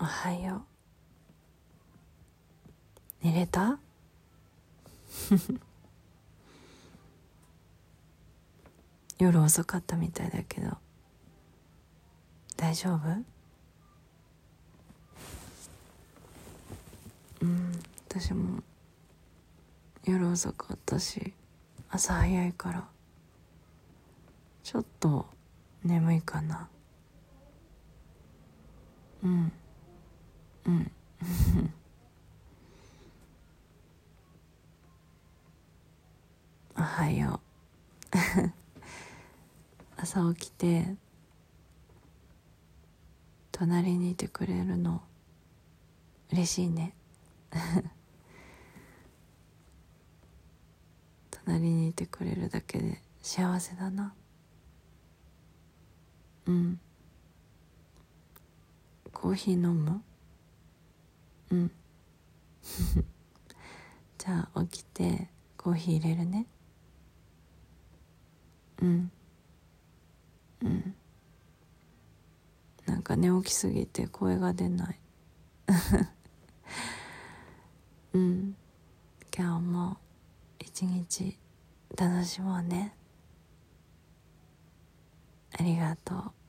おはよう。寝れた？夜遅かったみたいだけど。大丈夫？うん私も。夜遅かったし朝早いから。ちょっと眠いかな。うんうんおはよ朝起きて隣にいてくれるの嬉しいね。隣にいてくれるだけで幸せだな。うん。コーヒー飲む？うん。じゃあ起きてコーヒー入れるね。うん。うん。なんか寝起きすぎて声が出ない。うん。今日も一日楽しもうね。ありがとう。